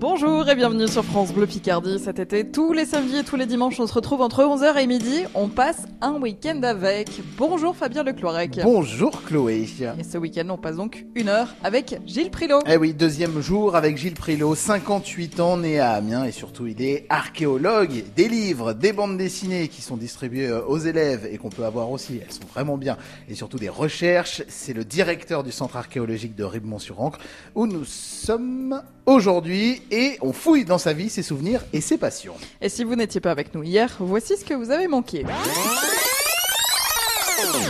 Bonjour et bienvenue sur France Bleu Picardie. Cet été, tous les samedis et tous les dimanches, on se retrouve entre 11h et midi. On passe un week-end avec. Bonjour Fabien Lecloirec. Bonjour Chloé. Et ce week-end, on passe donc une heure avec Gilles Prilot. Eh oui, deuxième jour avec Gilles Prilot, 58 ans, né à Amiens et surtout il est archéologue. Des livres, des bandes dessinées qui sont distribuées euh, aux élèves et qu'on peut avoir aussi, elles sont vraiment bien. Et surtout des recherches. C'est le directeur du centre archéologique de Ribemont-sur-Ancre où nous sommes aujourd'hui et on fouille dans sa vie, ses souvenirs et ses passions. Et si vous n'étiez pas avec nous hier, voici ce que vous avez manqué.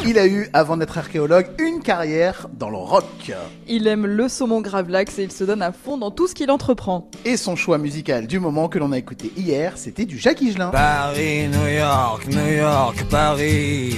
Il a eu, avant d'être archéologue, une carrière dans le rock. Il aime le saumon gravlax et il se donne à fond dans tout ce qu'il entreprend. Et son choix musical du moment que l'on a écouté hier, c'était du Jacques Higelin. Paris, New York, New York, Paris.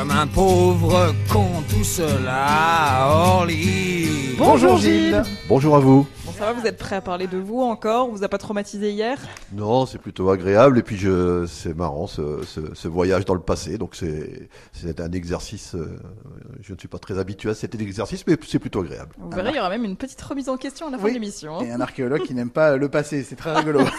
Comme un pauvre con tout seul à Orly. Bonjour Gilles. Bonjour à vous. Bon, ça va, vous êtes prêt à parler de vous encore? On vous a pas traumatisé hier? Non, c'est plutôt agréable et puis je, c'est marrant ce, ce, ce voyage dans le passé. Donc c'est, c'est un exercice. euh, je ne suis pas très habitué à cet exercice, mais c'est plutôt agréable. Vous verrez, il y aura même une petite remise en question à la fin Oui. de l'émission. hein. Et un archéologue qui n'aime pas le passé, c'est très rigolo.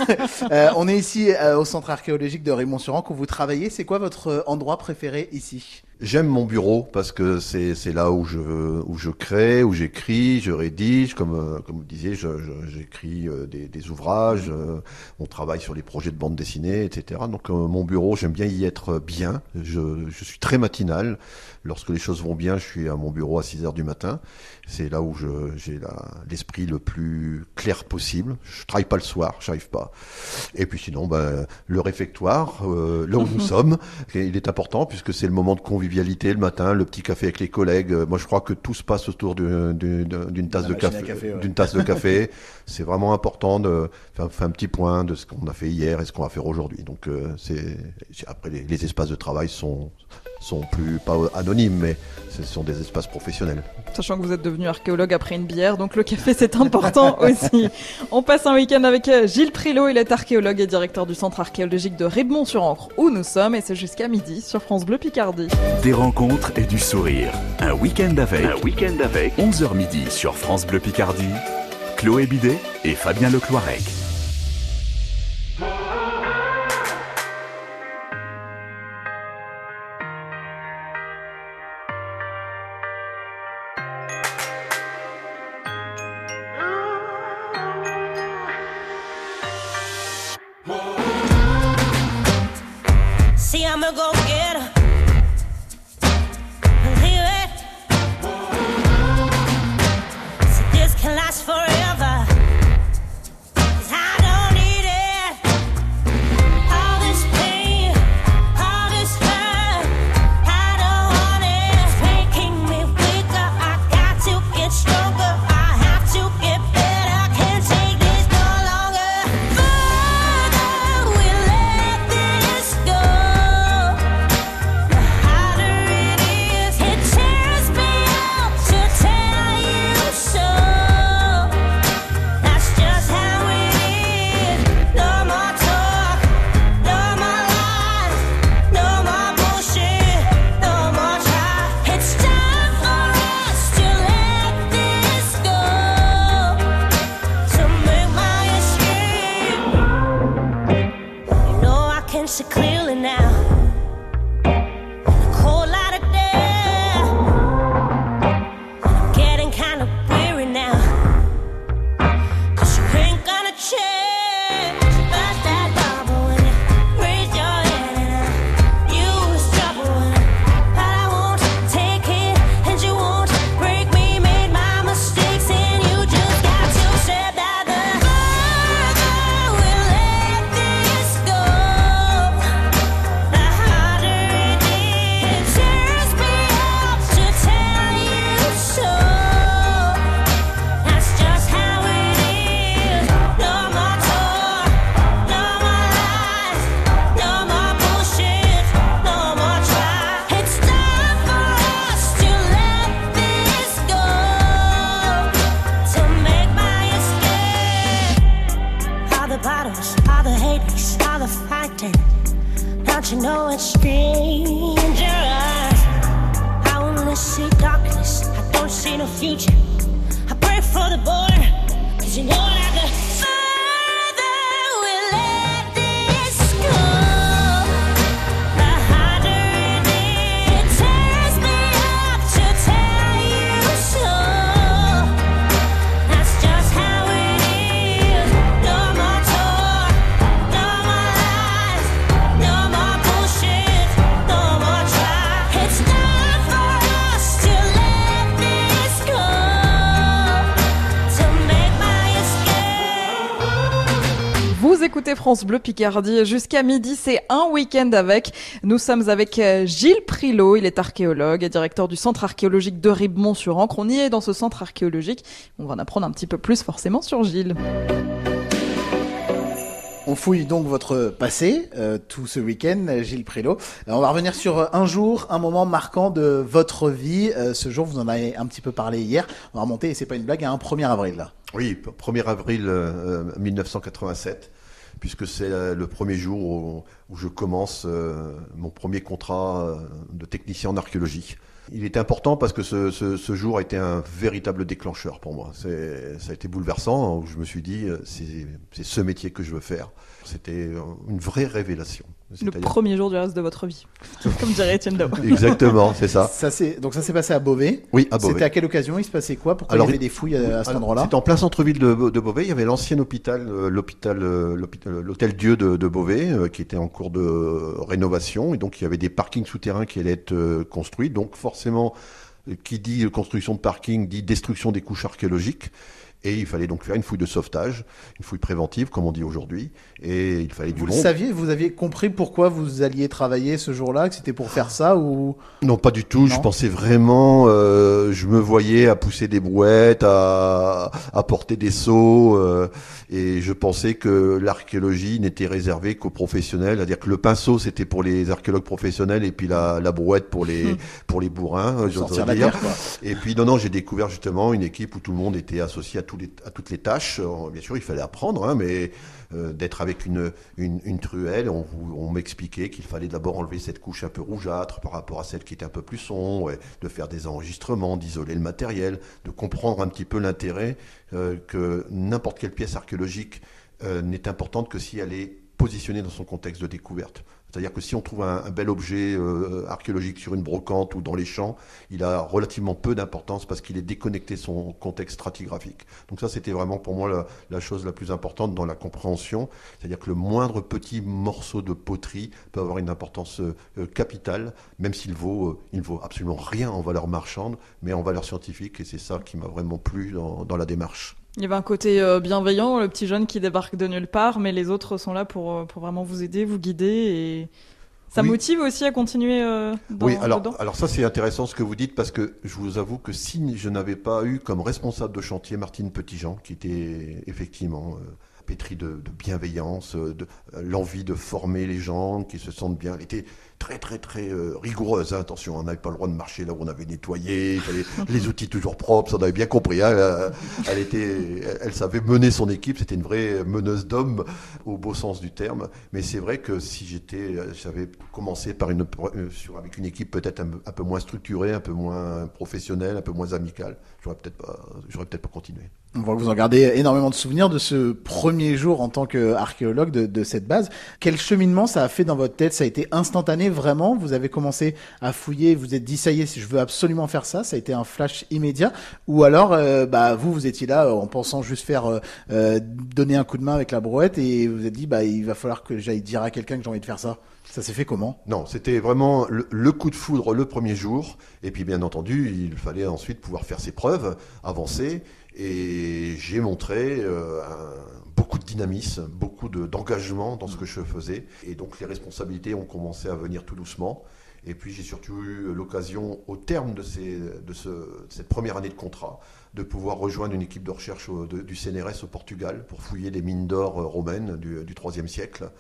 Euh, on est ici euh, au centre archéologique de Raymond-sur-Ancre où vous travaillez. C'est quoi votre euh, endroit préféré ici? J'aime mon bureau parce que c'est, c'est là où je, où je crée, où j'écris, je rédige. Comme, euh, comme vous disiez, je, je- j'écris euh, des, des ouvrages. euh, on travaille sur les projets de bande dessinée, etc. Donc mon bureau, j'aime bien y être bien. Je, je suis très matinal. Lorsque les choses vont bien, je suis à mon bureau à 6 heures du matin. C'est là où je, j'ai la- l'esprit le plus clair possible. Je travaille pas le soir, j'arrive pas. Et puis sinon, ben, le réfectoire, euh, là où nous sommes, il est important puisque c'est le moment de convivialité le matin, le petit café avec les collègues. Euh, Moi, je crois que tout se passe autour du- du- de- d'une tasse de café. café, ouais. D'une tasse de café. c'est vraiment important de faire, faire un petit point de ce qu'on a fait hier et ce qu'on va faire aujourd'hui. Donc, euh, c'est c'est- après les, les espaces de travail sont sont plus pas anonymes, mais ce sont des espaces professionnels. Sachant que vous êtes devenu archéologue après une bière, donc le café c'est important aussi. On passe un week-end avec euh, Gilles Prilot, il est archéologue et directeur du centre archéologique de Ribemont-sur-Ancre où nous sommes et c'est jusqu'à midi sur France Bleu Picardie. Des rencontres et du sourire. Un week-end avec. Un week-end avec. 11h midi sur France Bleu Picardie. Chloé Bidet et Fabien Lecloirec. Escape. All the haters, all the fighting. Don't you know it's dangerous? I only see darkness. I don't see no future. I pray for the boy, écoutez France Bleu Picardie jusqu'à midi, c'est un week-end avec. Nous sommes avec euh, Gilles Prilot, il est archéologue et directeur du centre archéologique de Ribemont-sur-Ancre. On y est dans ce centre archéologique. On va en apprendre un petit peu plus forcément sur Gilles. On fouille donc votre passé euh, tout ce week-end, Gilles Prilot. Euh, on va revenir sur un jour, un moment marquant de votre vie. Euh, ce jour, vous en avez un petit peu parlé hier. On va remonter, et c'est pas une blague, à un 1er avril. Là. Oui, 1er avril euh, 1987, puisque c'est euh, le premier jour où, je commence euh, mon premier contrat euh, de technicien en archéologie. Il était important parce que ce, jour a été un véritable déclencheur pour moi. Ça a été bouleversant, où je me suis dit, c'est ce métier que je veux faire. C'était une vraie révélation. Le premier jour du reste de votre vie. Comme dirait Étienne Dao. Exactement, c'est ça. Ça, c'est donc ça s'est passé à Beauvais. Oui, à Beauvais. C'était à quelle occasion? Il se passait quoi? Pourquoi Alors, il y avait des fouilles à, à cet endroit-là? C'était en plein centre-ville de, de Beauvais. Il y avait l'ancien hôpital, euh, l'hôpital, euh, l'hôpital- l'hôtel Dieu de, de Beauvais, euh, qui était en cours de euh, rénovation. Et donc, il y avait des parkings souterrains qui allaient être euh, construits. Donc, forcément, euh, qui dit construction de parking dit destruction des couches archéologiques. Et il fallait donc faire une fouille de sauvetage, une fouille préventive, comme on dit aujourd'hui. Et il fallait du Vous le monde. saviez Vous aviez compris pourquoi vous alliez travailler ce jour-là Que c'était pour faire ça ou Non, pas du tout. Je pensais vraiment, euh, je me voyais à pousser des brouettes, à, à porter des seaux, euh, et je pensais que l'archéologie n'était réservée qu'aux professionnels, c'est-à-dire que le pinceau c'était pour les archéologues professionnels et puis la, la brouette pour les pour les bourrins, la dire. terre. Et puis non, non, j'ai découvert justement une équipe où tout le monde était associé à, à toutes les tâches. Euh, Bien sûr, il fallait apprendre, hein, mais euh, d'être avec une, truelle, on, m'expliquait qu'il fallait d'abord enlever cette couche un peu rougeâtre par rapport à celle qui était un peu plus sombre, de faire des enregistrements, d'isoler le matériel, de comprendre un petit peu l'intérêt euh, que n'importe quelle pièce archéologique n'est importante que si elle est positionnée dans son contexte de découverte. C'est-à-dire que si on trouve un, bel objet euh, archéologique sur une brocante ou dans les champs, il a relativement peu d'importance parce qu'il est déconnecté de son contexte stratigraphique. Donc ça, c'était vraiment pour moi la, la chose la plus importante dans la compréhension. C'est-à-dire que le moindre petit morceau de poterie peut avoir une importance euh, euh, capitale, même s'il vaut, euh, il ne vaut absolument rien en valeur marchande, mais en valeur scientifique. Et c'est ça qui m'a vraiment plu dans, dans la démarche. Il y avait un côté euh, bienveillant, le petit jeune qui débarque de nulle part, mais les autres sont là pour, euh, pour vraiment vous aider, vous guider et ça Oui. motive aussi à continuer euh, dans, oui, alors, dedans. alors ça c'est intéressant ce que vous dites parce que je vous avoue que si je n'avais pas eu comme responsable de chantier Martine Petitjean, qui était effectivement euh, pétrie de, de bienveillance, de l'envie de former les gens, qui se sentent bien, elle était très très très euh, rigoureuse. hein, attention, on n'avait pas le droit de marcher là où on avait nettoyé, fallait les outils toujours propres, ça on avait bien compris. hein, euh, elle était, elle, elle savait mener son équipe, c'était une vraie meneuse d'hommes au beau sens du terme. Mais c'est vrai que si j'étais, euh, j'avais commencé par une sur avec une équipe peut-être un, un peu moins structurée, un peu moins professionnelle, un peu moins amicale, j'aurais peut-être pas, j'aurais peut-être pas continué. On voit que vous en gardez énormément de souvenirs de ce premier jour en tant qu'archéologue de, de cette base. Quel cheminement ça a fait dans votre tête? Ça a été instantané vraiment Vous avez commencé à fouiller, vous êtes dit ça y est, je veux absolument faire ça. Ça a été un flash immédiat Ou alors, euh, bah vous, vous étiez là euh, en pensant juste faire euh, donner un coup de main avec la brouette et vous vous êtes dit bah il va falloir que j'aille dire à quelqu'un que j'ai envie de faire ça. Ça s'est fait comment? Non, c'était vraiment le, coup de foudre le premier jour. Et puis, bien entendu, il fallait ensuite pouvoir faire ses preuves, avancer. Et j'ai montré beaucoup de dynamisme, beaucoup de- d'engagement dans ce que je faisais. Et donc, les responsabilités ont commencé à venir tout doucement. Et puis, j'ai surtout eu l'occasion, au terme de cette première année de contrat, de pouvoir rejoindre une équipe de recherche du CNRS au Portugal pour fouiller des mines d'or euh, romaines du, 3e siècle.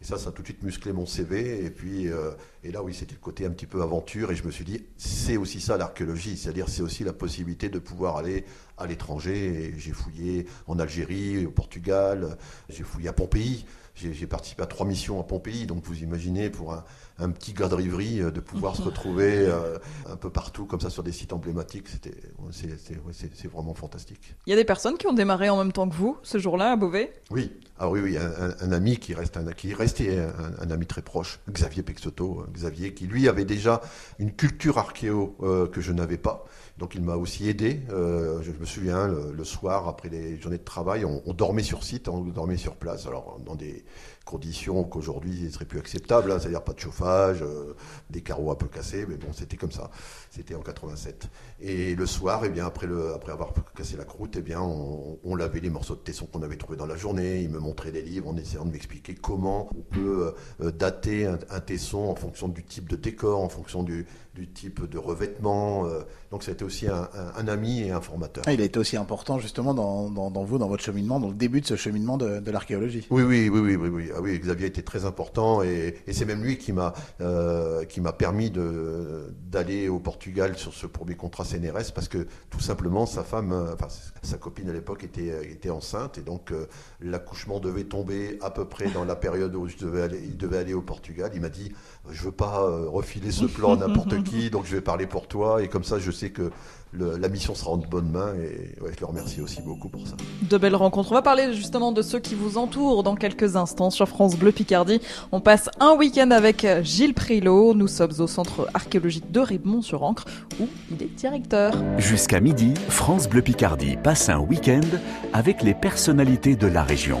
Et ça, ça a tout de suite musclé mon CV. Et puis, euh, et là, oui, c'était le côté un petit peu aventure. Et je me suis dit, c'est aussi ça l'archéologie. C'est-à-dire, c'est aussi la possibilité de pouvoir aller à l'étranger. J'ai fouillé en Algérie, au Portugal. J'ai fouillé à Pompéi. J'ai participé à trois missions à Pompéi. Donc, vous imaginez, pour un, un petit gars de Rivry, euh, de pouvoir se retrouver euh, un peu partout, comme ça, sur des sites emblématiques, c'est- vraiment fantastique. Il y a des personnes qui ont démarré en même temps que vous ce jour-là à Beauvais? Oui, ah oui, oui, un, ami qui reste un, qui est resté un, ami très proche, Xavier Pexoto, euh, Xavier qui lui avait déjà une culture archéo euh, que je n'avais pas. Donc il m'a aussi aidé. Euh, je me souviens, le, soir, après les journées de travail, on, on dormait sur site, on dormait sur place. Alors dans des conditions qu'aujourd'hui ne seraient plus acceptables, hein, c'est-à-dire pas de chauffage, euh, des carreaux un peu cassés, mais bon, c'était comme ça. C'était en 87. Et le soir, eh bien, après, le, après avoir cassé la croûte, eh bien, on, on lavait les morceaux de tesson qu'on avait trouvés dans la journée. Il me montrait des livres en essayant de m'expliquer comment on peut euh, dater un, un tesson en fonction du type de décor, en fonction du, du type de revêtement. euh. donc c'était aussi un, un- un ami et un formateur. Ah, il a été aussi important justement dans, dans, dans vous, dans votre cheminement, dans le début de ce cheminement de, de l'archéologie. Oui, oui, oui, oui, oui, oui. Ah oui, Xavier était très important et, c'est même lui qui m'a euh, permis d'aller au Portugal sur ce premier contrat CNRS parce que tout simplement sa femme, euh, enfin sa copine à l'époque était euh, enceinte et donc l'accouchement devait tomber à peu près dans la période où il devait aller au Portugal. Il m'a dit, je veux pas euh, refiler ce plan à n'importe qui, donc je vais parler pour toi et comme ça je sais que le- la mission sera en de bonnes mains et ouais, je le remercie aussi beaucoup pour ça. De belles rencontres. On va parler justement de ceux qui vous entourent dans quelques instants sur France Bleu Picardie. On passe un week-end avec Gilles Prilot. Nous sommes au centre archéologique de Ribemont-sur-Ancre où il est directeur. Jusqu'à midi, France Bleu Picardie passe un week-end avec les personnalités de la région.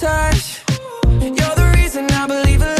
touch. You're the reason I believe in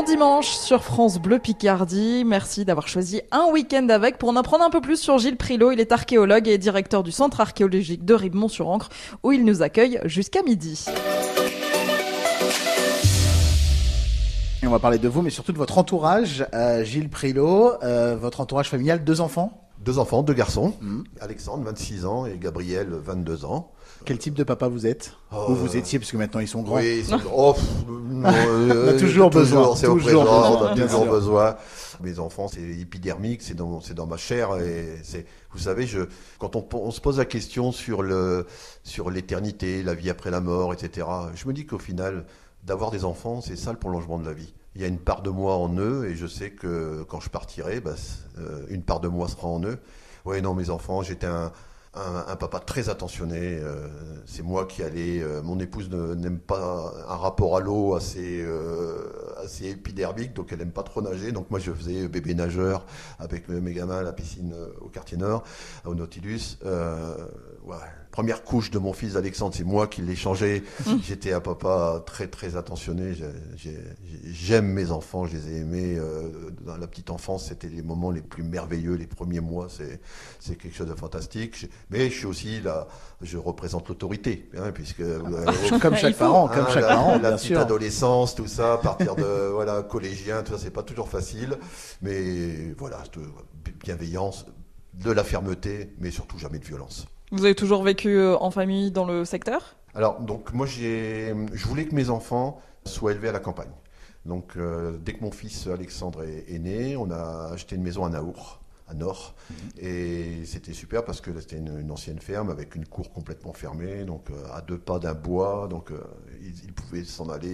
Bon dimanche sur France Bleu Picardie. Merci d'avoir choisi un week-end avec pour en apprendre un peu plus sur Gilles Prilot. Il est archéologue et directeur du centre archéologique de Ribemont-sur-Ancre où il nous accueille jusqu'à midi. Et on va parler de vous, mais surtout de votre entourage, euh, Gilles Prilot, euh, votre entourage familial, deux enfants? Deux enfants, deux garçons. Mhm. Alexandre, 26 ans, et Gabriel, 22 ans. Quel type de papa vous êtes Oh, Ou vous étiez, parce que maintenant ils sont grands. Oui, ils sont- oh, non, euh, toujours besoin, C'est toujours présent, besoin, on a bien toujours besoin. Mes enfants, c'est épidermique, c'est dans, ma chair. Et c'est, vous savez, je, quand on, on se pose la question sur le, sur l'éternité, la vie après la mort, etc., je me dis qu'au final, d'avoir des enfants, c'est ça le prolongement de la vie. Il y a une part de moi en eux, et je sais que quand je partirai, bah, euh, une part de moi sera en eux. Oui, non, mes enfants, j'étais un, un, papa très attentionné. euh, c'est moi qui allais. euh, mon épouse n'aime pas un rapport à l'eau assez, euh, assez épidermique, donc elle aime pas trop nager. Donc moi je faisais bébé nageur avec mes gamins à la piscine au quartier nord, au Nautilus. Euh, ouais. Première couche de mon fils Alexandre, c'est moi qui l'ai changé. J'étais un papa très très attentionné. J'ai- j'ai- J'aime mes enfants, je les ai aimés. euh, dans la petite enfance, c'était les moments les plus merveilleux, les premiers mois, c'est c'est quelque chose de fantastique. Mais je suis aussi là, je représente l'autorité, hein, puisque euh, Comme chaque faut. parent, comme Hein, chaque la, parent, la bien petite sûr. adolescence, tout ça, à partir de voilà collégien, tout ça, c'est pas toujours facile, mais voilà, de bienveillance, de la fermeté, mais surtout jamais de violence. Vous avez toujours vécu euh, en famille dans le secteur? Alors donc moi j'ai, je voulais que mes enfants soient élevés à la campagne. Donc euh, dès que mon fils Alexandre est, est né, on a acheté une maison à Naour, à Nord, et c'était super parce que c'était une, une ancienne ferme avec une cour complètement fermée, donc euh, à deux pas d'un bois, donc euh, ils, ils pouvaient s'en aller,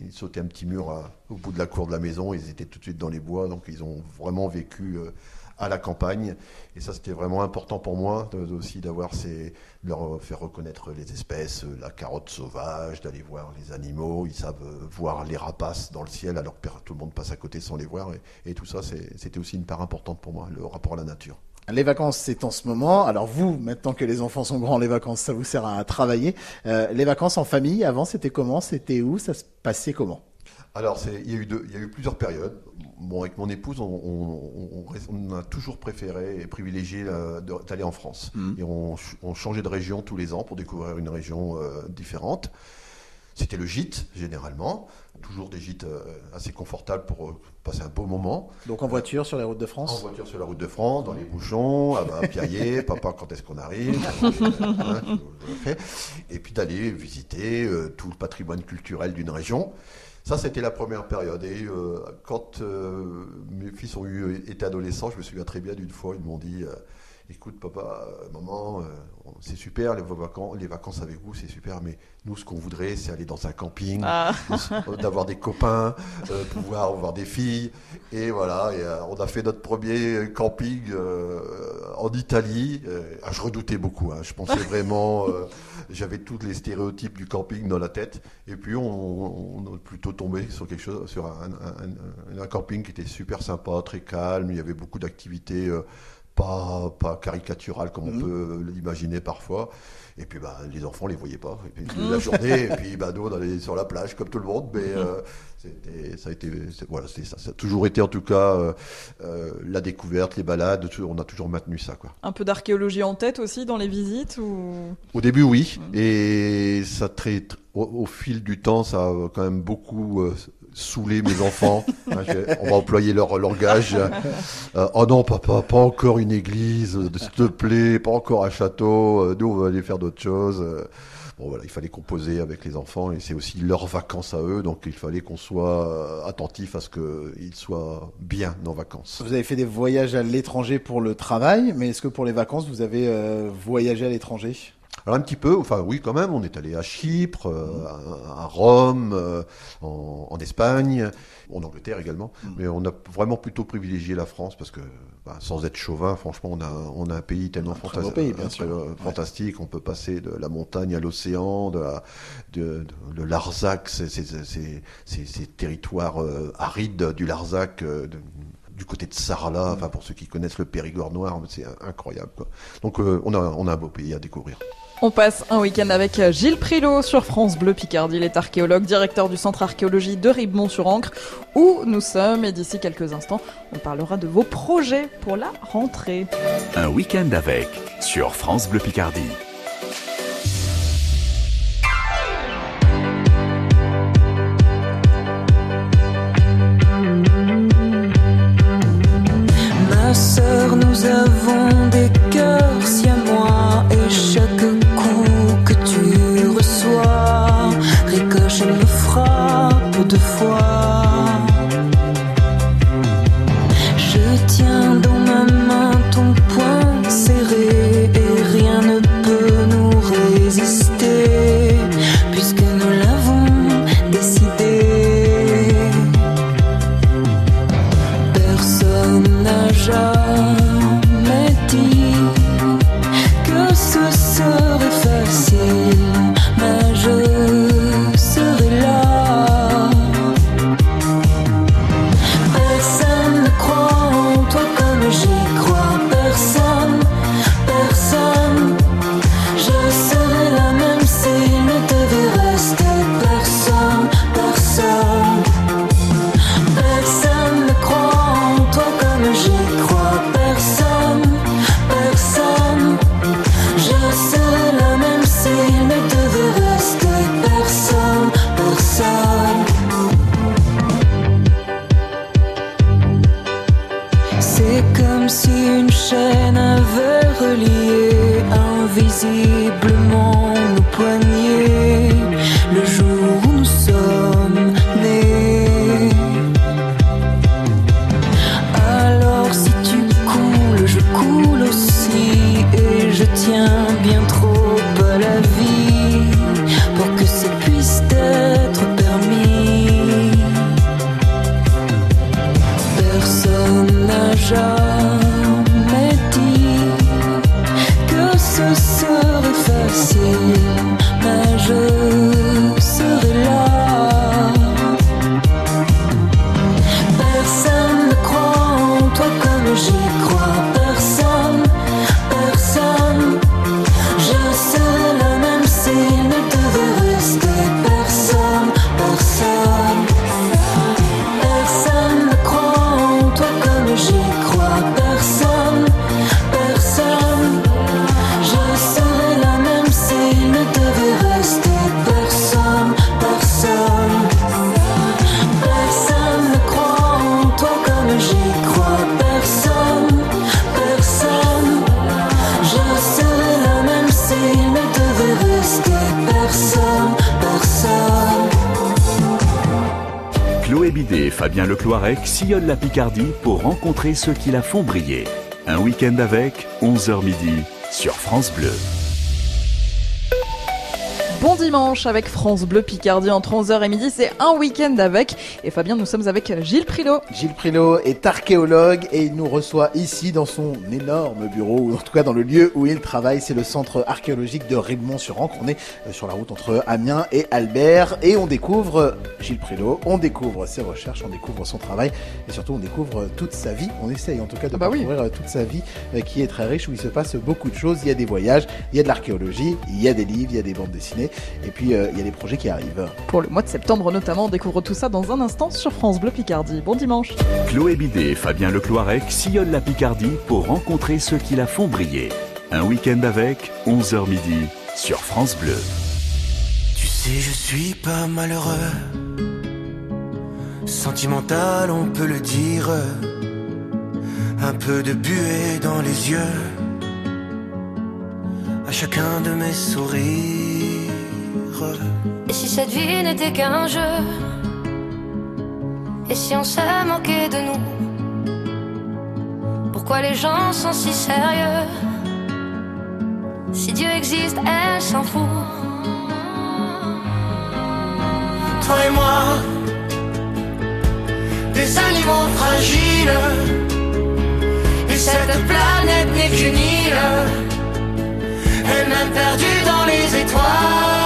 ils, ils sautaient un petit mur à- au bout de la cour de la maison, ils étaient tout de suite dans les bois, donc ils ont vraiment vécu euh, à la campagne, et ça c'était vraiment important pour moi aussi d'avoir ces, de leur faire reconnaître les espèces, la carotte sauvage, d'aller voir les animaux. Ils savent euh, voir les rapaces dans le ciel alors que tout le monde passe à côté sans les voir. Et, tout ça, c'était aussi une part importante pour moi, le rapport à la nature. Les vacances, c'est en ce moment. Alors vous, maintenant que les enfants sont grands, les vacances, ça vous sert à travailler. Euh, les vacances en famille, avant, c'était comment? C'était où? Ça se passait comment? Alors, il y, a eu deux- il y a eu plusieurs périodes. Bon, avec mon épouse, on, on- on- on a toujours préféré et privilégié euh, d'aller en France. Et on, ch- on changeait de région tous les ans pour découvrir une région euh, différente. C'était le gîte, généralement. Toujours des gîtes euh, assez confortables pour euh, passer un beau moment. Donc en voiture sur les routes de En France voiture sur la route de France, dans les bouchons, à à piailler, papa, quand est-ce qu'on arrive? Hein. Et puis d'aller visiter tout le patrimoine culturel d'une région. Ça, c'était la première période. Et euh, quand euh, mes fils ont eu, été adolescents, je me souviens très bien d'une fois, ils m'ont dit euh, Écoute, papa, euh, maman, euh, c'est super les vacances, les vacances avec vous, c'est super, mais nous, ce qu'on voudrait, c'est aller dans un camping, Ah. euh, d'avoir des copains, euh, pouvoir voir des filles. Et voilà, et, euh, on a fait notre premier camping euh, en Italie. Ah, je redoutais beaucoup, hein, je pensais vraiment, j'avais tous les stéréotypes du camping dans la tête. Et puis on, on est plutôt tombé sur quelque chose, sur un, un- un- un camping qui était super sympa, très calme. Il y avait beaucoup d'activités. Euh, pas, pas caricaturales comme on peut l'imaginer parfois. Et puis bah, les enfants les voyaient pas. Et puis la journée, et puis bah, nous on allait sur la plage comme tout le monde. Mais euh, c'était, ça a été, voilà, ça. Ça a toujours été en tout cas euh, euh, la découverte, les balades. On a toujours maintenu ça quoi. Un peu d'archéologie en tête aussi dans les visites ou? Au début, oui. Et ça traite, au, au fil du temps, ça a quand même beaucoup saoulé mes enfants. Hein, on va employer leur langage. Euh, oh non, papa, pas encore une église, euh, s'il te plaît, pas encore un château. euh, nous, on va aller faire d'autres choses. Bon, voilà, il fallait composer avec les enfants et c'est aussi leurs vacances à eux. Donc, il fallait qu'on soit attentif à ce qu'ils soient bien en vacances. Vous avez fait des voyages à l'étranger pour le travail, mais est-ce que pour les vacances, vous avez euh, voyagé à l'étranger? Alors un petit peu, enfin oui quand même, on est allé à Chypre, euh, à, à Rome, euh, en, en Espagne, en Angleterre également, mais on a vraiment plutôt privilégié la France parce que bah, sans être chauvin, franchement, on a, on a un pays tellement très beau fanta- pays, bien euh, sûr. euh, Ouais. fantastique, on peut passer de la montagne à l'océan, de, la- de, Larzac, ces- ces- ces territoires arides du Larzac. de- du côté de Sarlat, enfin pour ceux qui connaissent le Périgord noir, c'est incroyable. Quoi. Donc euh, on, a, on a un beau pays à découvrir. On passe un week-end avec euh, Gilles Prilot sur France Bleu Picardie. Il est archéologue, directeur du centre archéologie de Ribemont-sur-Ancre, où nous sommes. Et d'ici quelques instants, on parlera de vos projets pour la rentrée. Un week-end avec sur France Bleu Picardie. Bien trop à la vie Sillonnent la Picardie pour rencontrer ceux qui la font briller. Un week-end avec, 11h midi, sur France Bleu. Bon dimanche avec France Bleu Picardie entre 11h et midi, c'est un week-end avec. Et Fabien, nous sommes avec Gilles Prilot. Gilles Prilot est archéologue et il nous reçoit ici dans son énorme bureau, ou en tout cas dans le lieu où il travaille. C'est le centre archéologique de Ribemont-sur-Ancre. On est euh, sur la route entre Amiens et Albert et on découvre Gilles Prilot, on découvre ses recherches, on découvre son travail et surtout on découvre toute sa vie. On essaye en tout cas de Ah bah oui. parcourir euh, toute sa vie euh, qui est très riche où il se passe beaucoup de choses. Il y a des voyages, il y a de l'archéologie, il y a des livres, il y a des bandes dessinées et puis il y a des projets qui arrivent. Pour le mois de septembre notamment, on découvre tout ça dans un instant sur France Bleu Picardie. Bon dimanche. Chloé Bidet et Fabien Lecloirec sillonnent la Picardie pour rencontrer ceux qui la font briller. Un week-end avec, 11h midi, sur France Bleu. Tu sais, je suis pas malheureux. Sentimental, on peut le dire. Un peu de buée dans les yeux. À chacun de mes sourires. Et si cette vie n'était qu'un jeu Et si on se moquait de nous Pourquoi les gens sont si sérieux? Si Dieu existe, elle s'en fout Toi et moi, des animaux fragiles. Et cette planète n'est qu'une île. Elle-même perdue dans les étoiles.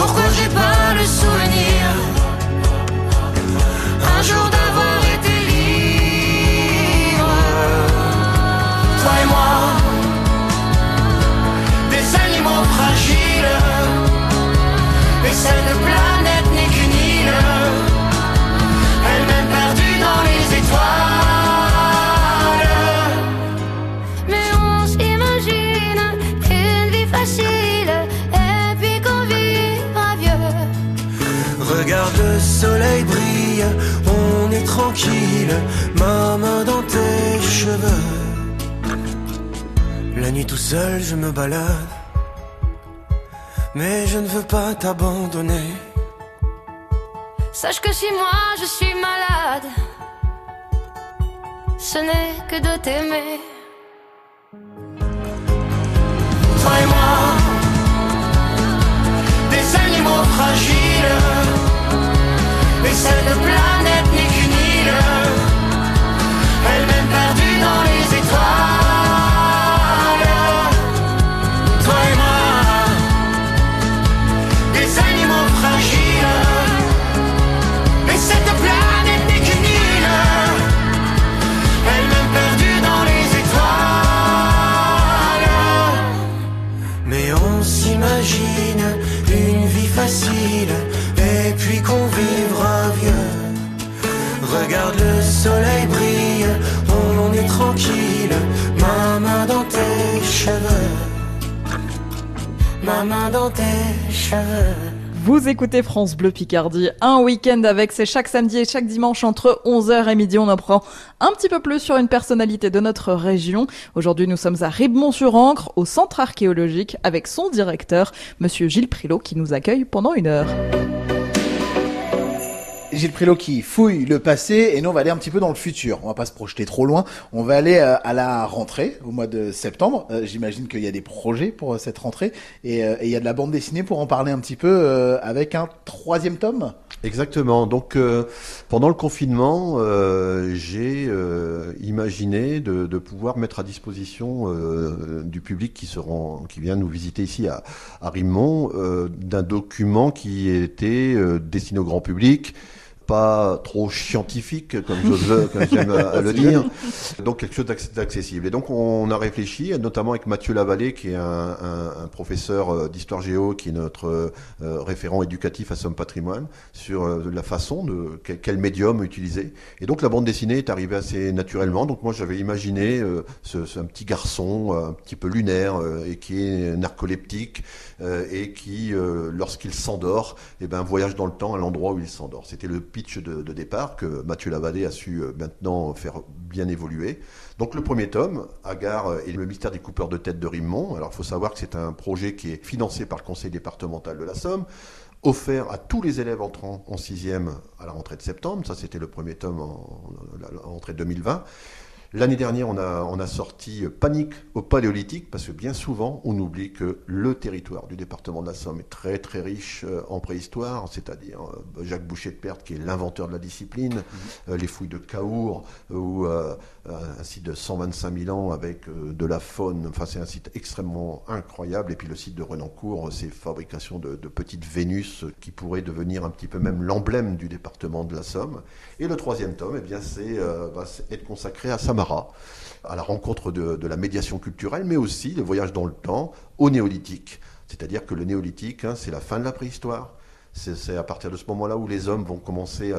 Pourquoi j'ai pas le souvenir un jour d'avoir été libre? Toi et moi, des animaux fragiles, et cette planète n'est soleil brille, on est tranquille, ma main dans tes cheveux. La nuit tout seul, je me balade, mais je ne veux pas t'abandonner. Sache que si moi je suis malade Ce n'est que de t'aimer Toi et moi, des animaux fragiles, et cette planète n'est Vous écoutez France Bleu Picardie, un week-end avec, c'est chaque samedi et chaque dimanche entre 11h et midi. On apprend un petit peu plus sur une personnalité de notre région. Aujourd'hui, nous sommes à Ribemont-sur-Ancre, au centre archéologique, avec son directeur, monsieur Gilles Prilot, qui nous accueille pendant une heure. Gilles Prilot qui fouille le passé et nous on va aller un petit peu dans le futur. On va pas se projeter trop loin. On va aller euh, à la rentrée au mois de septembre. Euh, J'imagine qu'il y a des projets pour euh, cette rentrée et, il y a de la bande dessinée pour en parler un petit peu avec un troisième tome. Exactement. Donc pendant le confinement, j'ai imaginé de, pouvoir mettre à disposition du public qui vient nous visiter ici à, Rimont, d'un document qui était destiné au grand public pas trop scientifique comme j'ose comme j'aime le dire. Donc quelque chose d'acc- d'accessible. Et donc on a réfléchi notamment avec Mathieu Lavallée qui est un, un- un professeur euh, d'histoire géo qui est notre euh, référent éducatif à Somme Patrimoine sur euh, la façon de quel, quel médium utiliser. Et donc la bande dessinée est arrivée assez naturellement. Donc moi j'avais imaginé euh, ce, ce- un petit garçon un petit peu lunaire et qui est narcoleptique et qui lorsqu'il s'endort eh ben voyage dans le temps à l'endroit où il s'endort. C'était le de, départ que Mathieu Lavallée a su euh, maintenant faire bien évoluer donc le premier tome, Agar et le mystère des coupeurs de tête de Rimont. Alors il faut savoir que c'est un projet qui est financé par le conseil départemental de la Somme, offert à tous les élèves entrant en sixième à la rentrée de septembre. Ça c'était le premier tome en, la- la rentrée de 2020. L'année dernière, on a, on a sorti Panique au Paléolithique, parce que bien souvent, on oublie que le territoire du département de la Somme est très très riche euh, en préhistoire, c'est-à-dire euh, Jacques Boucher de Perthes, qui est l'inventeur de la discipline, euh, les fouilles de Caour, ou euh, un site de 125 000 ans avec euh, de la faune, enfin c'est un site extrêmement incroyable, et puis le site de Renancourt, c'est fabrication de, de petites Vénus qui pourraient devenir un petit peu même l'emblème du département de la Somme. Et le troisième tome, eh bien, c'est euh, va être consacré à À la rencontre de, la médiation culturelle, mais aussi le voyage dans le temps au néolithique. C'est-à-dire que le néolithique, hein, c'est la fin de la préhistoire. C'est à partir de ce moment-là où les hommes vont commencer à,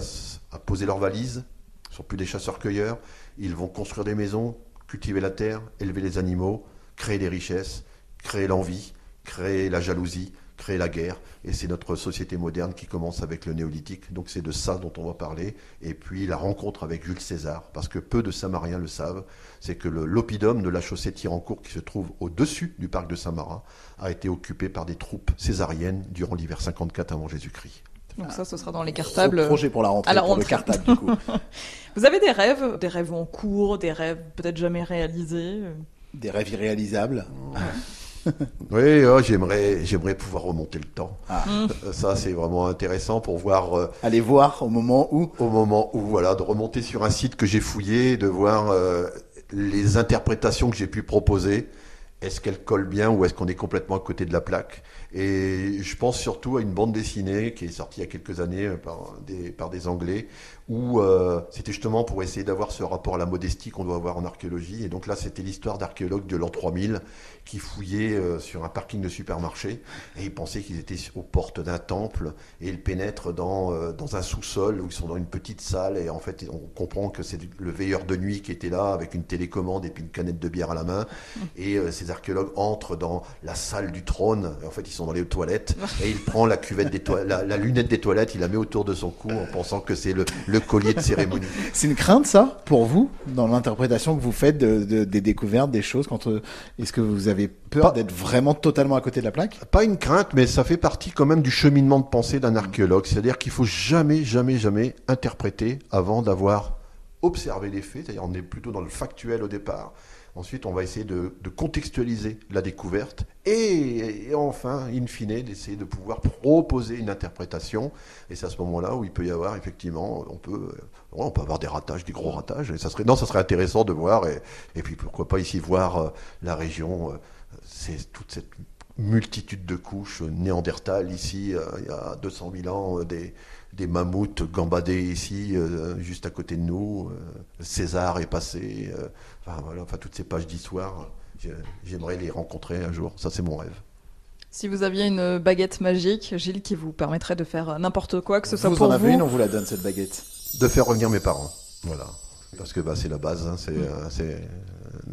à poser leurs valises. Ils ne sont plus des chasseurs-cueilleurs. Ils vont construire des maisons, cultiver la terre, élever les animaux, créer des richesses, créer l'envie, créer la jalousie, créer la guerre. Et c'est notre société moderne qui commence avec le néolithique. Donc c'est de ça dont on va parler. Et puis la rencontre avec Jules César, parce que peu de Samariens le savent, c'est que le- l'oppidum de la chaussée Tirancourt, qui se trouve au-dessus du parc de Samarin, a été occupé par des troupes césariennes durant l'hiver 54 avant Jésus-Christ. Donc ça, ce sera dans les cartables. projet pour la rentrée, à la pour le rentrée. cartable du coup. Vous avez des rêves, des rêves en cours, des rêves peut-être jamais réalisés? Des rêves irréalisables. Oui, oh, j'aimerais, j'aimerais pouvoir remonter le temps. Ah. Euh, Ça, c'est vraiment intéressant pour voir euh, Allez voir au moment où. au moment où, voilà, de remonter sur un site que j'ai fouillé, de voir euh, les interprétations que j'ai pu proposer. Est-ce qu'elles collent bien ou est-ce qu'on est complètement à côté de la plaque? Et je pense surtout à une bande dessinée qui est sortie il y a quelques années euh, par des, par des Anglais, où euh, c'était justement pour essayer d'avoir ce rapport à la modestie qu'on doit avoir en archéologie. Et donc là, c'était l'histoire d'archéologues de l'an 3000 qui fouillaient euh, sur un parking de supermarché et ils pensaient qu'ils étaient aux portes d'un temple et ils pénètrent dans, euh, dans un sous-sol où ils sont dans une petite salle et en fait on comprend que c'est le veilleur de nuit qui était là avec une télécommande et puis une canette de bière à la main. Et euh, ces archéologues entrent dans la salle du trône. Et en fait ils sont dans les toilettes et il prend la cuvette des la, la lunette des toilettes, il la met autour de son cou en pensant que c'est le, le collier de cérémonie. C'est une crainte, ça, pour vous, dans l'interprétation que vous faites de, de- des découvertes, des choses quand, euh, Est-ce que vous avez peur d'être vraiment totalement à côté de la plaque? Pas une crainte, mais ça fait partie quand même du cheminement de pensée d'un archéologue. C'est-à-dire qu'il faut jamais, jamais, jamais interpréter avant d'avoir observé les faits. C'est-à-dire on est plutôt dans le factuel au départ. Ensuite, on va essayer de, contextualiser la découverte et, enfin, in fine, d'essayer de pouvoir proposer une interprétation. Et c'est à ce moment-là où il peut y avoir effectivement, on peut, euh, on peut avoir des ratages, des gros ratages. Et ça serait, non, ça serait intéressant de voir. Et, et puis pourquoi pas ici voir euh, la région. euh, c'est toute cette multitude de couches néandertales ici, euh, il y a 200 000 ans, euh, des, des mammouths gambadés ici, euh, juste à côté de nous. euh, César est passé. euh, enfin, voilà, enfin, toutes ces pages d'histoire, j'ai- j'aimerais les rencontrer un jour. Ça, c'est mon rêve. Si vous aviez une baguette magique, Gilles, qui vous permettrait de faire n'importe quoi, que ce soit Vous pour en avez vous, une, on vous la donne cette baguette. De faire revenir mes parents. Voilà. Parce que bah, c'est la base, hein, c'est, euh, c'est,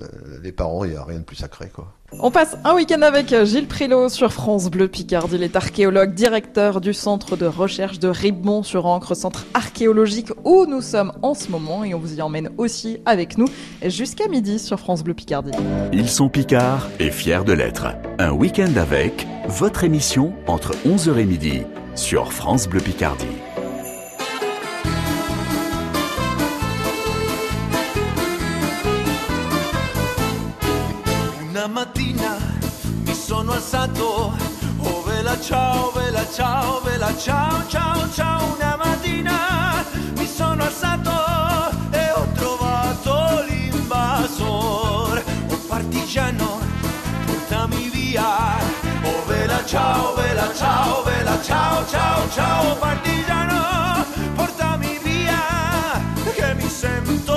euh, les parents, il n'y a rien de plus sacré. Quoi. On passe un week-end avec euh, Gilles Prilot sur France Bleu Picardie. Il est archéologue, directeur du centre de recherche de Ribemont sur Ancre, centre archéologique où nous sommes en ce moment et on vous y emmène aussi avec nous jusqu'à midi sur France Bleu Picardie. Ils sont Picards et fiers de l'être. Un week-end avec votre émission entre 11h et midi sur France Bleu Picardie. Ciao, vela ciao, vela ciao, ciao, ciao. Una mattina mi sono alzato e ho trovato l'invasor. Oh partigiano, portami via. Oh vela ciao, vela ciao, vela ciao, ciao, ciao. Partigiano, portami via, che mi sento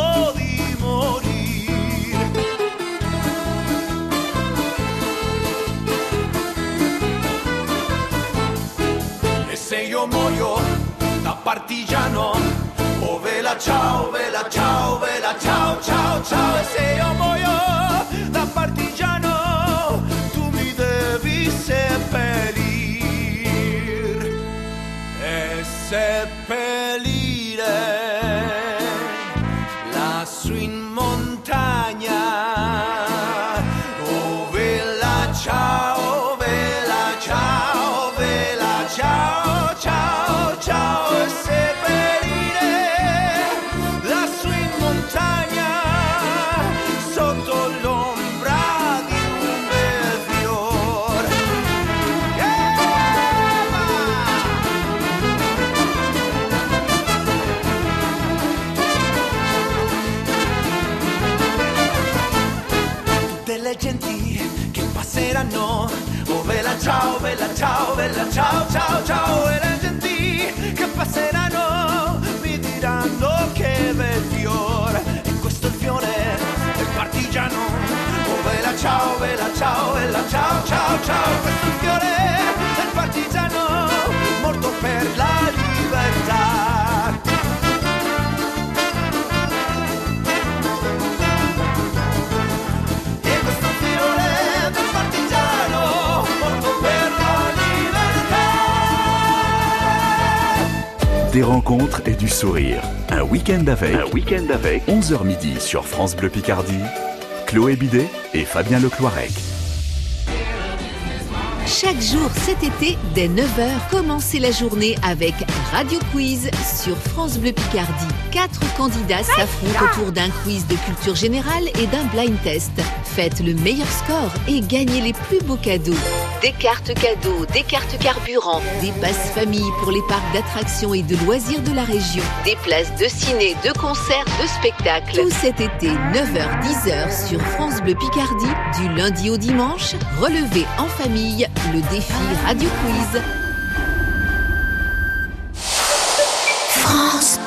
partigiano, oh vela ciao, vela ciao, vela ciao, ciao, ciao. E se io muoio ciao, vela ciao, vela ciao, ciao, ciao. E le genti che passeranno mi diranno che bel fiore. E questo è il fiore del partigiano. Oh vela ciao, vela ciao, vela ciao, ciao, ciao. Questo è il fiore del partigiano morto per la libertà. Des rencontres et du sourire. Un week-end avec. Un week-end avec. 11h midi sur France Bleu Picardie. Chloé Bidet et Fabien Lecloirec. Chaque jour cet été, dès 9h, commencez la journée avec Radio Quiz sur France Bleu Picardie. Quatre candidats s'affrontent autour d'un quiz de culture générale et d'un blind test. Faites le meilleur score et gagnez les plus beaux cadeaux. Des cartes cadeaux, des cartes carburant, des passes famille pour les parcs d'attractions et de loisirs de la région, des places de ciné, de concerts, de spectacles. Tout cet été, 9h-10h sur France Bleu Picardie, du lundi au dimanche, relevez en famille le défi Radio Quiz. France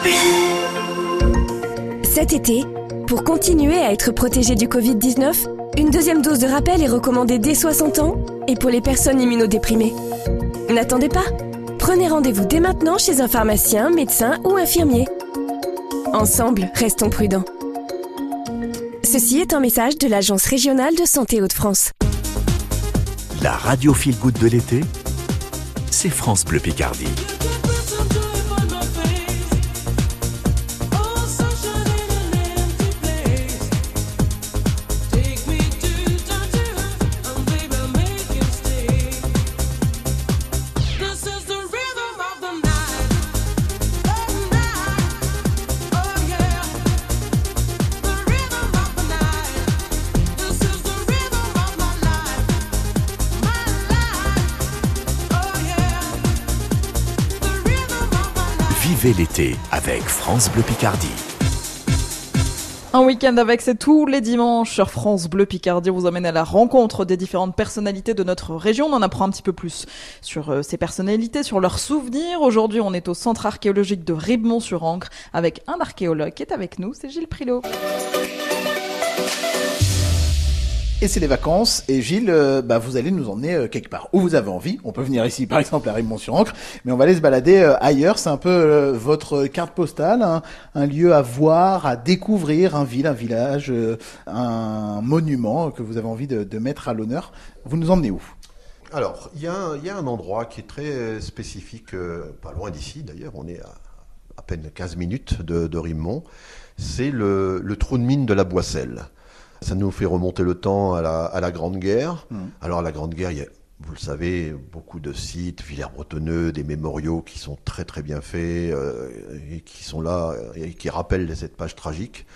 Cet été, pour continuer à être protégé du Covid-19, une deuxième dose de rappel est recommandée dès 60 ans et pour les personnes immunodéprimées. N'attendez pas. Prenez rendez-vous dès maintenant chez un pharmacien, médecin ou infirmier. Ensemble, restons prudents. Ceci est un message de l'Agence régionale de santé Hauts-de-France. La radio feel good de l'été, c'est France Bleu Picardie. L'été avec France Bleu Picardie. Un week-end avec, c'est tous les dimanches sur France Bleu Picardie. On vous emmène à la rencontre des différentes personnalités de notre région. On en apprend un petit peu plus sur euh, ces personnalités, sur leurs souvenirs. Aujourd'hui, on est au centre archéologique de Ribemont-sur-Ancre avec un archéologue qui est avec nous, c'est Gilles Prilot. C'est les vacances. Et Gilles, euh, bah, vous allez nous emmener euh, quelque part où vous avez envie. On peut venir ici, par exemple, à Raymond-sur-Ancre, mais on va aller se balader euh, ailleurs. C'est un peu votre carte postale, hein. un lieu à voir, à découvrir, un ville, un village, un monument que vous avez envie de, mettre à l'honneur. Vous nous emmenez où? Alors, il y, a un- endroit qui est très spécifique, pas loin d'ici d'ailleurs, on est à peine 15 minutes de, de Rimemont, c'est le, le trou de mine de la Boisselle. Ça nous fait remonter le temps à la, à la Grande Guerre. Alors, à la Grande Guerre, il y a, vous le savez, beaucoup de sites, Villers-Bretonneux, des mémoriaux qui sont très très bien faits euh, et qui sont là et qui rappellent cette page tragique.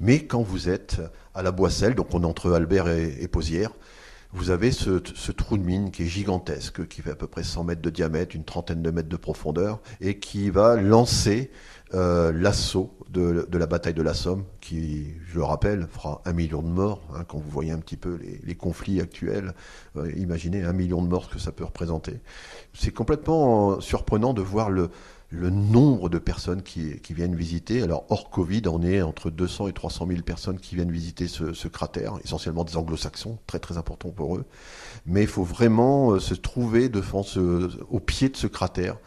Mais quand vous êtes à la Boisselle, donc on est entre Albert et, et Posière, vous avez ce, ce trou de mine qui est gigantesque, qui fait à peu près 100 mètres de diamètre, une trentaine de mètres de profondeur, et qui va lancer euh, l'assaut de, la bataille de la Somme, qui, je le rappelle, fera un million de morts. hein, quand vous voyez un petit peu les, conflits actuels, euh, imaginez un million de morts que ça peut représenter. C'est complètement euh, surprenant de voir le, nombre de personnes qui, viennent visiter. Alors, hors Covid, on est entre 200 et 300 000 personnes qui viennent visiter ce, ce cratère, essentiellement des anglo-saxons, très très important pour eux. Mais il faut vraiment euh, se trouver devant ce, au pied de ce cratère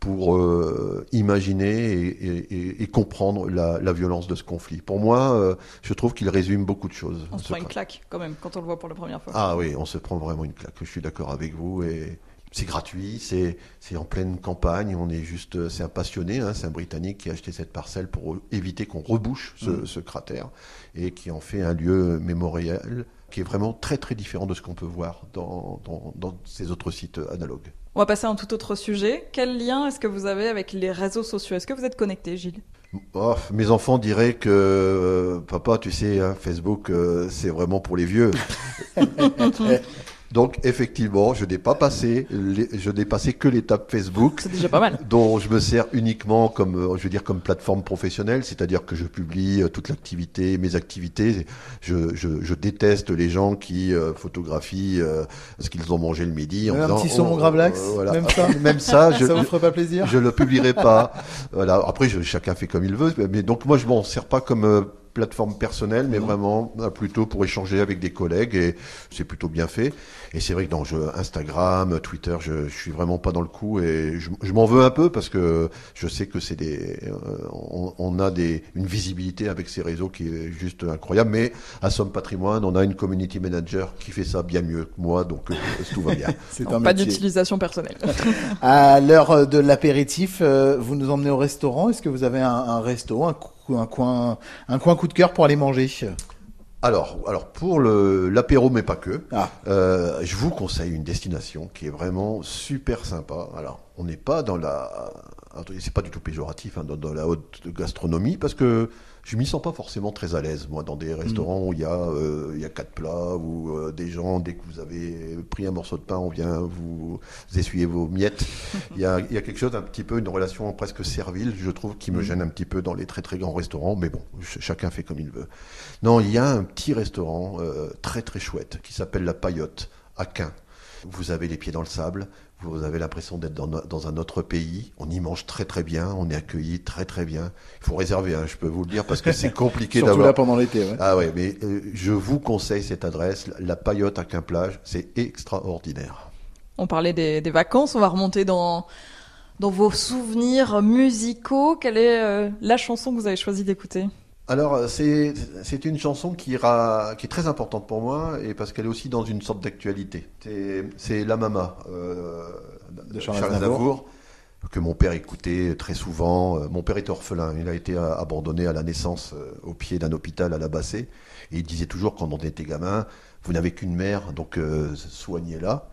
pour euh, imaginer et, et- et- et comprendre la, la violence de ce conflit. Pour moi, euh, je trouve qu'il résume beaucoup de choses. On se prend une claque quand même quand on le voit pour la première fois. Ah oui, on se prend vraiment une claque. Je suis d'accord avec vous et c'est gratuit, c'est en pleine campagne. On est juste, c'est un passionné, hein, c'est un Britannique qui a acheté cette parcelle pour éviter qu'on rebouche ce, Mm. ce cratère et qui en fait un lieu mémorial qui est vraiment très très différent de ce qu'on peut voir dans, dans, dans ces autres sites analogues. On va passer à un tout autre sujet. Quel lien est-ce que vous avez avec les réseaux sociaux? Est-ce que vous êtes connecté, Gilles? Oh, mes enfants diraient que euh, papa, tu sais, hein, Facebook, euh, c'est vraiment pour les vieux. Donc effectivement, je n'ai pas passé, les- je n'ai passé que l'étape Facebook. C'est déjà pas mal. Dont je me sers uniquement comme, euh, je veux dire, comme plateforme professionnelle, c'est-à-dire que je publie euh, toute l'activité, mes activités. Je, je, je déteste les gens qui euh, photographient euh, ce qu'ils ont mangé le midi. en Même un disant, petit saumon oh, gravlax, euh, voilà. même ça Même ça, je, Ça vous ferait pas plaisir je le publierai pas. Voilà. Après, je- chacun fait comme il veut. Mais donc moi, je m'en sers pas comme euh, plateforme personnelle, mais vraiment euh, plutôt pour échanger avec des collègues et c'est plutôt bien fait. Et c'est vrai que dans je, Instagram, Twitter, je, je suis vraiment pas dans le coup et je, je m'en veux un peu parce que je sais que c'est des, euh, on, on a des, une visibilité avec ces réseaux qui est juste incroyable. Mais à Somme Patrimoine, on a une community manager qui fait ça bien mieux que moi, donc euh, tout va bien. C'est Non, un Pas métier. d'utilisation personnelle. À l'heure de l'apéritif, euh, vous nous emmenez au restaurant. Est-ce que vous avez un, un resto, un, cou- un coin, un coin coup de cœur pour aller manger Alors, alors pour le l'apéro, mais pas que, Ah. euh, je vous conseille une destination qui est vraiment super sympa. Alors, on n'est pas dans la, c'est pas du tout péjoratif, hein, dans, dans la haute gastronomie, parce que je m'y sens pas forcément très à l'aise, moi, dans des restaurants où il y a, euh, il y a quatre plats, où euh, des gens, dès que vous avez pris un morceau de pain, on vient vous essuyer vos miettes. Il y a, il y a quelque chose un petit peu, une relation presque servile, je trouve, qui me gêne un petit peu dans les très très grands restaurants, mais bon, ch- chacun fait comme il veut. Non, il y a un petit restaurant euh, très très chouette qui s'appelle La Paillote à Caen. Vous avez les pieds dans le sable, vous avez l'impression d'être dans, un autre pays. On y mange très très bien, on est accueilli très très bien. Il faut réserver, hein, je peux vous le dire, parce que c'est compliqué Surtout d'avoir. là pendant l'été. Ouais. Ah ouais, mais euh, je vous conseille cette adresse, la- Paillote à Quimplage, c'est extraordinaire. On parlait des, des vacances, on va remonter dans, dans vos souvenirs musicaux. Quelle est euh, la chanson que vous avez choisi d'écouter? Alors, euh, c'est c'est une chanson qui, ira, qui est très importante pour moi et parce qu'elle est aussi dans une sorte d'actualité. C'est- La Mama euh, de Charles Charles Aznavour. Que mon père écoutait très souvent. Euh, Mon père était orphelin, il a été euh, abandonné à la naissance au pied d'un hôpital à la Bassée. Et il disait toujours quand on était gamin, vous n'avez qu'une mère, donc euh, soignez-la.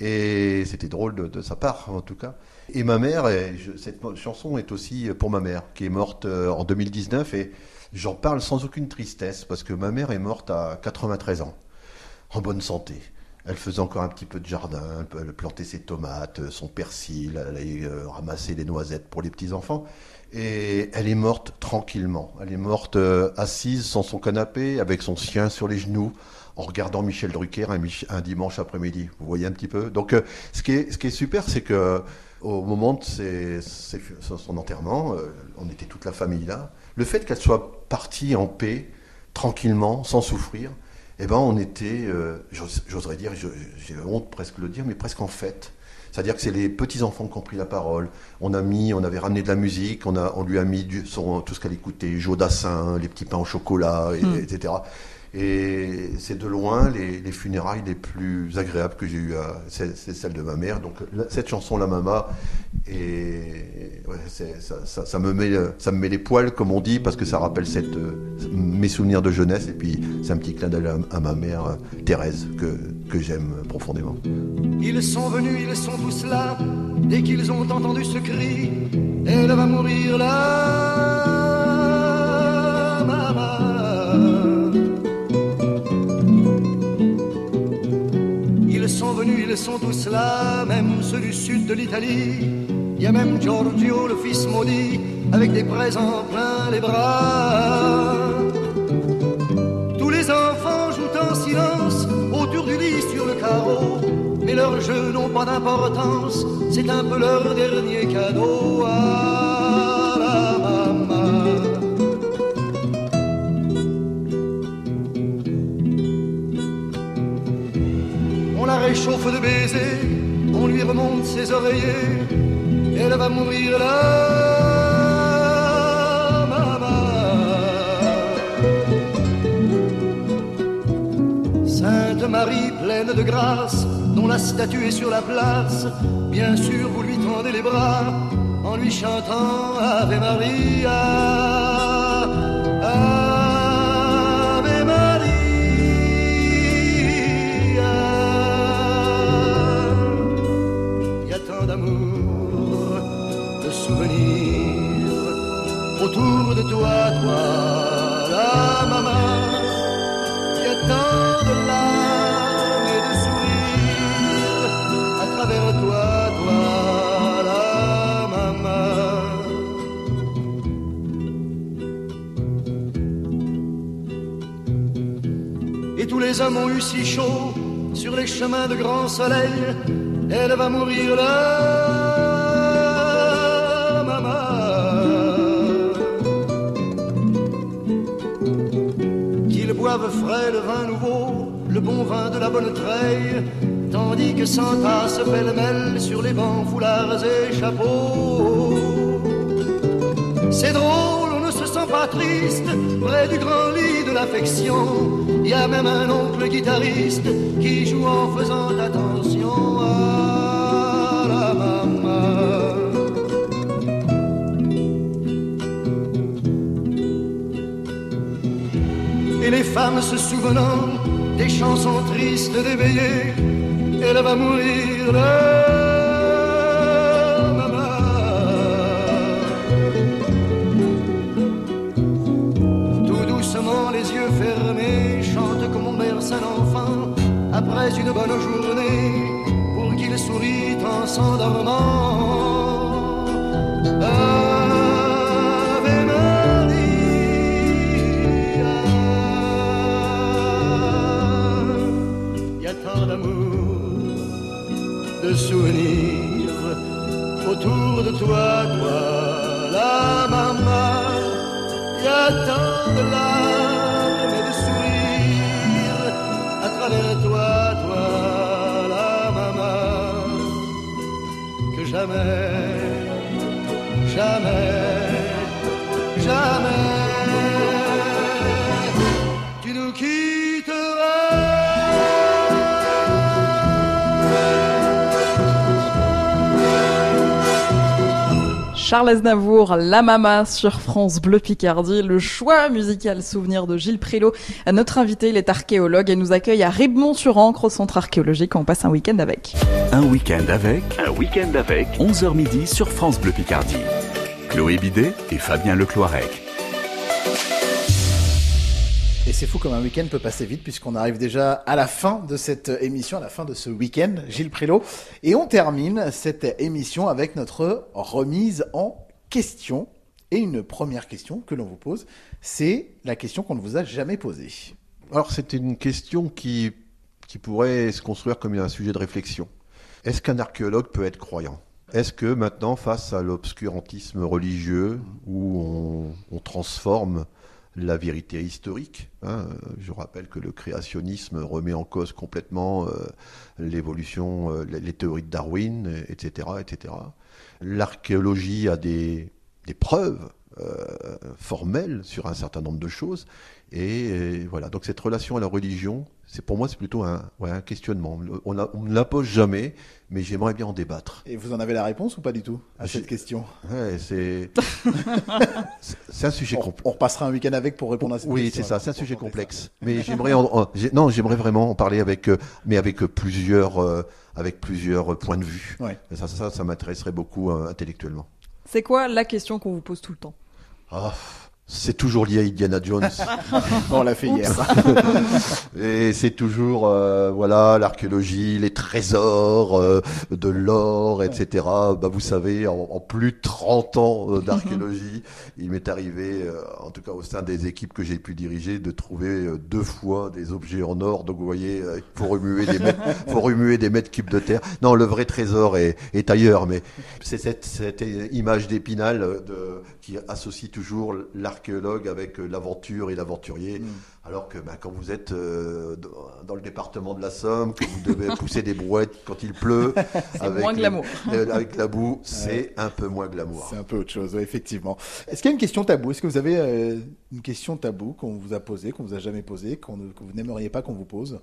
Et c'était drôle de, de sa part, en tout cas. Et ma mère, et je- cette chanson est aussi pour ma mère, qui est morte en 2019. Et j'en parle sans aucune tristesse, parce que ma mère est morte à 93 ans, en bonne santé. Elle faisait encore un petit peu de jardin, elle plantait ses tomates, euh, son persil, elle allait euh, ramasser les noisettes pour les petits-enfants. Et elle est morte tranquillement. Elle est morte euh, assise sur son canapé, avec son chien sur les genoux, en regardant Michel Drucker un, dimanche après-midi. Vous voyez un petit peu? Donc, ce, qui est, super, c'est que au moment de son enterrement, on était toute la famille là. Le fait qu'elle soit partie en paix, tranquillement, sans souffrir, eh ben on était, euh, j'os- j'oserais dire, j'ai honte presque de le dire, mais presque en fête. C'est-à-dire que c'est les petits-enfants qui ont pris la parole. On a mis, on avait ramené de la musique, on, a, on lui a mis du, son, tout ce qu'elle écoutait, Joe Dassin, les petits pains au chocolat, et- Hmm. etc. Et c'est de loin les, les funérailles les plus agréables que j'ai eues. C'est celle de ma mère. Donc cette chanson, La Mama, et ça, me met, ça me met les poils, comme on dit, parce que ça rappelle euh, mes souvenirs de jeunesse. Et puis c'est un petit clin d'œil à, ma mère, euh, Thérèse, que, que j'aime profondément. Ils sont venus, ils sont tous là. Dès qu'ils ont entendu ce cri, elle va mourir là, maman. Ils sont venus, ils sont tous là, même ceux du sud de l'Italie. Il y a même Giorgio, le fils maudit, avec des présents plein les bras. Tous les enfants jouent en silence autour du lit sur le carreau. Mais leurs jeux n'ont pas d'importance, c'est un peu leur dernier cadeau réchauffe de baisers, on lui remonte ses oreillers, elle va mourir là, maman. Sainte Marie pleine de grâce, dont la statue est sur la place, bien sûr vous lui tendez les bras en lui chantant Ave Maria. Autour de toi, toi, la maman. Il y a tant de larmes et de sourires à travers toi, toi, la maman. Et tous les hommes ont eu si chaud sur les chemins de grand soleil. Elle va mourir là, boivent frais le vin nouveau, le bon vin de la bonne treille, tandis que s'entassent pêle-mêle sur les bancs, foulards et chapeaux. C'est drôle, on ne se sent pas triste près du grand lit de l'affection. Il y a même un oncle guitariste qui joue en faisant attention femmes se souvenant des chansons tristes d'éveillé, elle va mourir maman. Tout doucement, les yeux fermés, chante comme on berce un enfant après une bonne journée pour qu'il sourit en s'endormant. Ave de souvenirs autour de toi, toi, la maman. Y a de larmes et de sourires à travers toi, toi, la maman, que jamais, jamais, Charles Aznavour, La Mama sur France Bleu Picardie, le choix musical souvenir de Gilles Prilot. Notre invité, il est archéologue et nous accueille à Ribemont-sur-Ancre au centre archéologique. On passe un week-end avec. Un week-end avec. Un week-end avec. 11h midi sur France Bleu Picardie. Chloé Bidet et Fabien Lecloirec. Et c'est fou comme un week-end peut passer vite puisqu'on arrive déjà à la fin de cette émission, à la fin de ce week-end, Gilles Prilot. Et on termine cette émission avec notre remise en question. Et une première question que l'on vous pose, c'est la question qu'on ne vous a jamais posée. Alors c'était une question qui, qui pourrait se construire comme un sujet de réflexion. Est-ce qu'un archéologue peut être croyant? Est-ce que maintenant, face à l'obscurantisme religieux, où on transforme la vérité historique. hein. Je rappelle que le créationnisme remet en cause complètement euh, l'évolution, euh, les, théories de Darwin, etc., etc. L'archéologie a des, preuves euh, formelles sur un certain nombre de choses. Et, voilà, donc cette relation à la religion, c'est pour moi c'est plutôt un, un questionnement. On, ne la pose jamais, mais j'aimerais bien en débattre. Et vous en avez la réponse ou pas du tout à J'ai- cette question? Ouais, c'est un sujet complexe. on repassera un week-end avec pour répondre à cette Oui, question. c'est ça, c'est un sujet complexe. Mais j'aimerais, en- non, j'aimerais vraiment en parler avec, euh, mais avec euh, plusieurs, euh, avec plusieurs points de vue. Ouais. Ça, ça, ça, m'intéresserait beaucoup euh, intellectuellement. C'est quoi la question qu'on vous pose tout le temps? Ah, c'est toujours lié à Indiana Jones. On l'a fait hier. Et c'est toujours, euh, voilà, l'archéologie, les trésors, euh, de l'or, etc. Bah, vous savez, en, en plus de 30 ans euh, d'archéologie, il m'est arrivé, euh, en tout cas au sein des équipes que j'ai pu diriger, de trouver euh, deux fois des objets en or. Donc vous voyez, il faut remuer des mètres, faut remuer des mètres cubes de terre. Non, le vrai trésor est, est ailleurs, mais c'est cette, cette image d'épinal de, qui associe toujours l'archéologue avec euh, l'aventure et l'aventurier. Alors que bah, quand vous êtes euh, dans- le département de la Somme, que vous devez pousser des brouettes quand il pleut, avec, moins glamour. euh, avec la boue, c'est un peu moins glamour. C'est un peu autre chose, ouais, effectivement. Est-ce qu'il y a une question taboue Est-ce que vous avez euh, une question taboue qu'on vous a posée, qu'on vous a jamais posée, qu'on que vous n'aimeriez pas qu'on vous pose?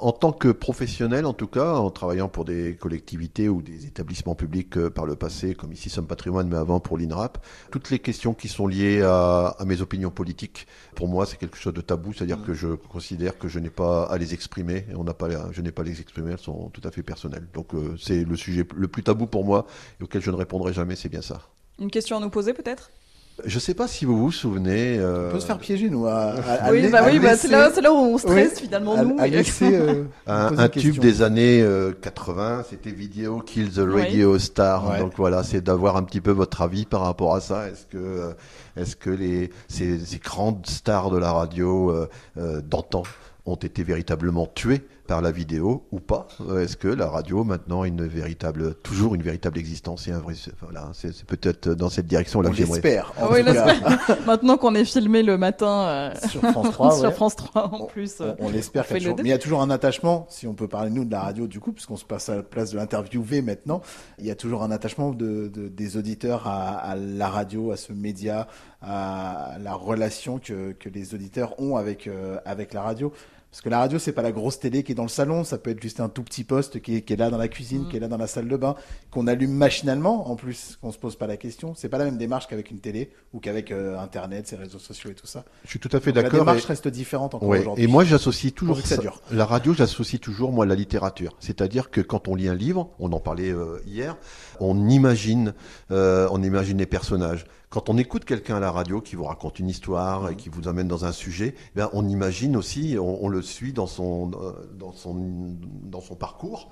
En tant que professionnel, en tout cas, en travaillant pour des collectivités ou des établissements publics euh, par le passé, comme ici Somme Patrimoine, mais avant pour l'INRAP, toutes les questions qui sont liées à, à mes opinions politiques, pour moi, c'est quelque chose de tabou, c'est-à-dire que je considère que je n'ai pas à les exprimer, et on n'a pas, je n'ai pas à les exprimer, elles sont tout à fait personnelles. Donc, euh, c'est le sujet le plus tabou pour moi et auquel je ne répondrai jamais, c'est bien ça. Une question à nous poser peut-être? Je ne sais pas si vous vous souvenez. euh, On peut se faire piéger, nous. À, à- Oui, la- bah oui, bah c'est là, c'est là où on stresse Oui, finalement nous. laisser, euh, Un, tube des années euh, 80, c'était Vidéo Kill the Radio Star. Ouais. Donc voilà, c'est d'avoir un petit peu votre avis par rapport à ça. Est-ce que, euh, est-ce que les, ces, ces grandes stars de la radio euh, euh, d'antan ont été véritablement tuées par la vidéo ou pas? Euh, Est-ce que la radio maintenant a une véritable, toujours une véritable existence et un vrai, voilà, c'est, peut-être dans cette direction là On que j'aimerais. l'espère. en Ah oui. Maintenant qu'on est filmé le matin euh, Sur France 3, sur ouais. France 3 en plus. On, on l'espère on qu'il y a fait le. Mais il y a toujours un attachement, si on peut parler nous de la radio du coup, puisqu'on se passe à la place de l'interviewé maintenant, il y a toujours un attachement de, de- des auditeurs à, à la radio, à ce média, à la relation que, que les auditeurs ont avec, euh, avec la radio. Parce que la radio, c'est pas la grosse télé qui est dans le salon, ça peut être juste un tout petit poste qui est, qui est là dans la cuisine, Mm. qui est là dans la salle de bain, qu'on allume machinalement, en plus, qu'on se pose pas la question. C'est pas la même démarche qu'avec une télé ou qu'avec euh, Internet, ses réseaux sociaux et tout ça. Je suis tout à fait Donc La d'accord. démarche et- reste différente encore Ouais, aujourd'hui. Et moi, j'associe toujours ça ça- dure. la radio, j'associe toujours moi la littérature. C'est-à-dire que quand on lit un livre, on en parlait euh, hier, on imagine, euh, on imagine les personnages. Quand on écoute quelqu'un à la radio qui vous raconte une histoire et qui vous amène dans un sujet, eh on imagine aussi, on, on le suit dans son, euh, dans son, dans son parcours.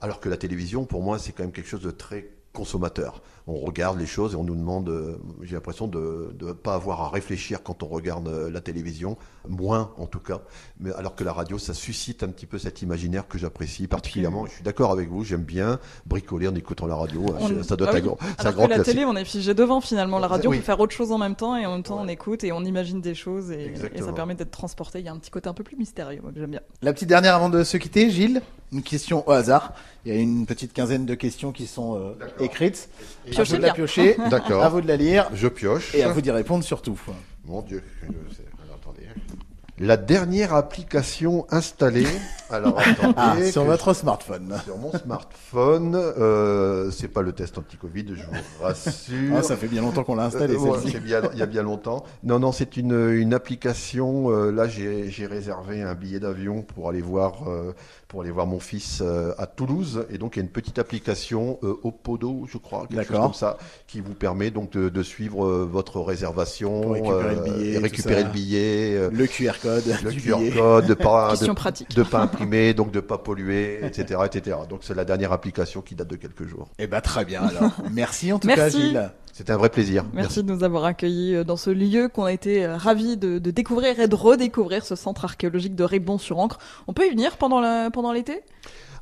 Alors que la télévision, pour moi, c'est quand même quelque chose de très consommateur. On regarde les choses et on nous demande, euh, j'ai l'impression de ne pas avoir à réfléchir quand on regarde euh, la télévision, moins en tout cas. Mais alors que la radio, ça suscite un petit peu cet imaginaire que j'apprécie particulièrement. Je suis d'accord avec vous, j'aime bien bricoler en écoutant la radio. On- Je- Ça doit Ah être oui. un grand, que la classique. télé, on est figé devant finalement. La radio, Oui. on peut faire autre chose en même temps et en même temps on écoute et on imagine des choses et, et ça permet d'être transporté. Il y a un petit côté un peu plus mystérieux, j'aime bien. La petite dernière avant de se quitter, Gilles, une question au hasard. Il y a une petite quinzaine de questions qui sont euh, écrites. À Piochez vous de la piocher, D'accord. à vous de la lire Je pioche. et à vous d'y répondre surtout. Mon Dieu. je sais. Alors, attendez. La dernière application installée. Alors, attendez. Ah, sur que votre smartphone. Sur mon smartphone, euh, c'est pas le test anti-Covid, je vous rassure. Ah, ça fait bien longtemps qu'on l'a installé, Euh, ouais, bien, il y a bien longtemps. Non, non, c'est une, une application. euh, là, j'ai j'ai réservé un billet d'avion pour aller voir euh, pour aller voir mon fils euh, à Toulouse. Et donc, il y a une petite application euh, Opodo, je crois, quelque chose D'accord. comme ça, qui vous permet donc de, de suivre votre réservation, Pour récupérer le billet, récupérer le billet. euh, Le QR code. le du QR billet. code, de pas, Question de, pratique. de pas donc de pas polluer, etc., etc. Donc c'est la dernière application qui date de quelques jours. Eh ben très bien alors. Merci en tout Merci. cas Gilles. C'était un vrai plaisir. Merci, de nous avoir accueillis euh, dans ce lieu qu'on a été euh, ravis de, de découvrir et de redécouvrir ce centre archéologique de Rébon-sur-Ancre. On peut y venir pendant la- pendant l'été?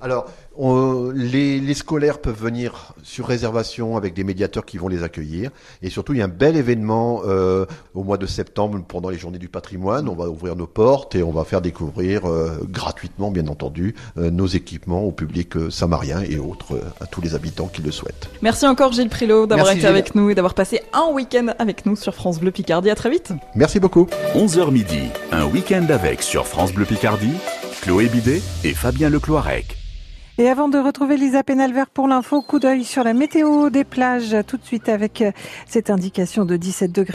Alors, on- les, les scolaires peuvent venir sur réservation avec des médiateurs qui vont les accueillir. Et surtout, il y a un bel événement euh, au mois de septembre pendant les journées du patrimoine. On va ouvrir nos portes et on va faire découvrir euh, gratuitement, bien entendu, euh, nos équipements au public euh, samarien et autres, euh, à tous les habitants qui le souhaitent. Merci encore Gilles Prilot d'avoir été Gilles. avec nous et d'avoir passé un week-end avec nous sur France Bleu Picardie. À très vite. Merci beaucoup. 11h midi, un week-end avec sur France Bleu Picardie, Chloé Bidet et Fabien Lecloirec. Et avant de retrouver Lisa Pénalver pour l'info, coup d'œil sur la météo des plages, tout de suite avec euh, cette indication de 17 degrés.